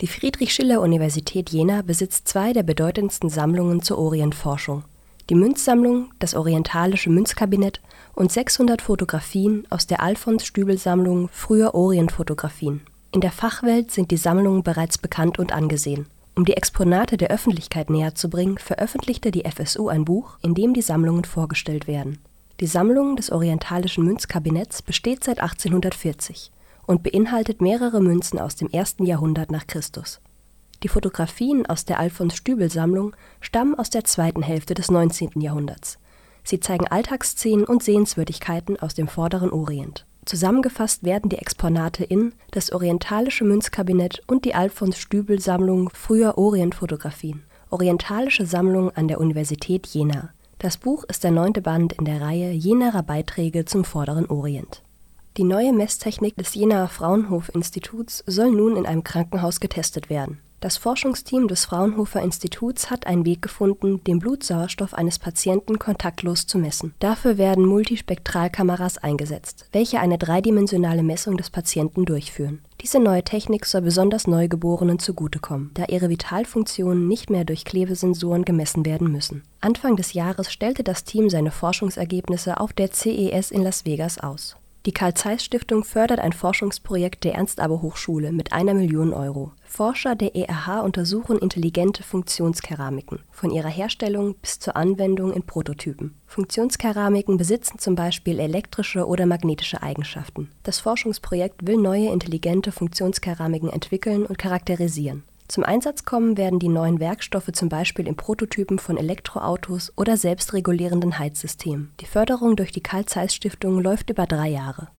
Die Friedrich-Schiller-Universität Jena besitzt zwei der bedeutendsten Sammlungen zur Orientforschung: die Münzsammlung, das Orientalische Münzkabinett und 600 Fotografien aus der Alfons-Stübl-Sammlung Früher Orientfotografien. In der Fachwelt sind die Sammlungen bereits bekannt und angesehen. Um die Exponate der Öffentlichkeit näherzubringen, veröffentlichte die FSU ein Buch, in dem die Sammlungen vorgestellt werden. Die Sammlung des Orientalischen Münzkabinetts besteht seit 1840 und beinhaltet mehrere Münzen aus dem ersten Jahrhundert nach Christus. Die Fotografien aus der Alfons-Stübl-Sammlung stammen aus der zweiten Hälfte des 19. Jahrhunderts. Sie zeigen Alltagsszenen und Sehenswürdigkeiten aus dem Vorderen Orient. Zusammengefasst werden die Exponate in Das Orientalische Münzkabinett und die Alfons-Stübl-Sammlung Früher Orientfotografien. Orientalische Sammlung an der Universität Jena. Das Buch ist der neunte Band in der Reihe Jenaer Beiträge zum Vorderen Orient. Die neue Messtechnik des Jenaer Fraunhofer-Instituts soll nun in einem Krankenhaus getestet werden. Das Forschungsteam des Fraunhofer Instituts hat einen Weg gefunden, den Blutsauerstoff eines Patienten kontaktlos zu messen. Dafür werden Multispektralkameras eingesetzt, welche eine dreidimensionale Messung des Patienten durchführen. Diese neue Technik soll besonders Neugeborenen zugutekommen, da ihre Vitalfunktionen nicht mehr durch Klebesensoren gemessen werden müssen. Anfang des Jahres stellte das Team seine Forschungsergebnisse auf der CES in Las Vegas aus. Die Carl-Zeiss-Stiftung fördert ein Forschungsprojekt der Ernst-Abbe-Hochschule mit einer Million Euro. Forscher der ERH untersuchen intelligente Funktionskeramiken, von ihrer Herstellung bis zur Anwendung in Prototypen. Funktionskeramiken besitzen zum Beispiel elektrische oder magnetische Eigenschaften. Das Forschungsprojekt will neue intelligente Funktionskeramiken entwickeln und charakterisieren. Zum Einsatz kommen werden die neuen Werkstoffe zum Beispiel in Prototypen von Elektroautos oder selbstregulierenden Heizsystemen. Die Förderung durch die Carl Zeiss Stiftung läuft über drei Jahre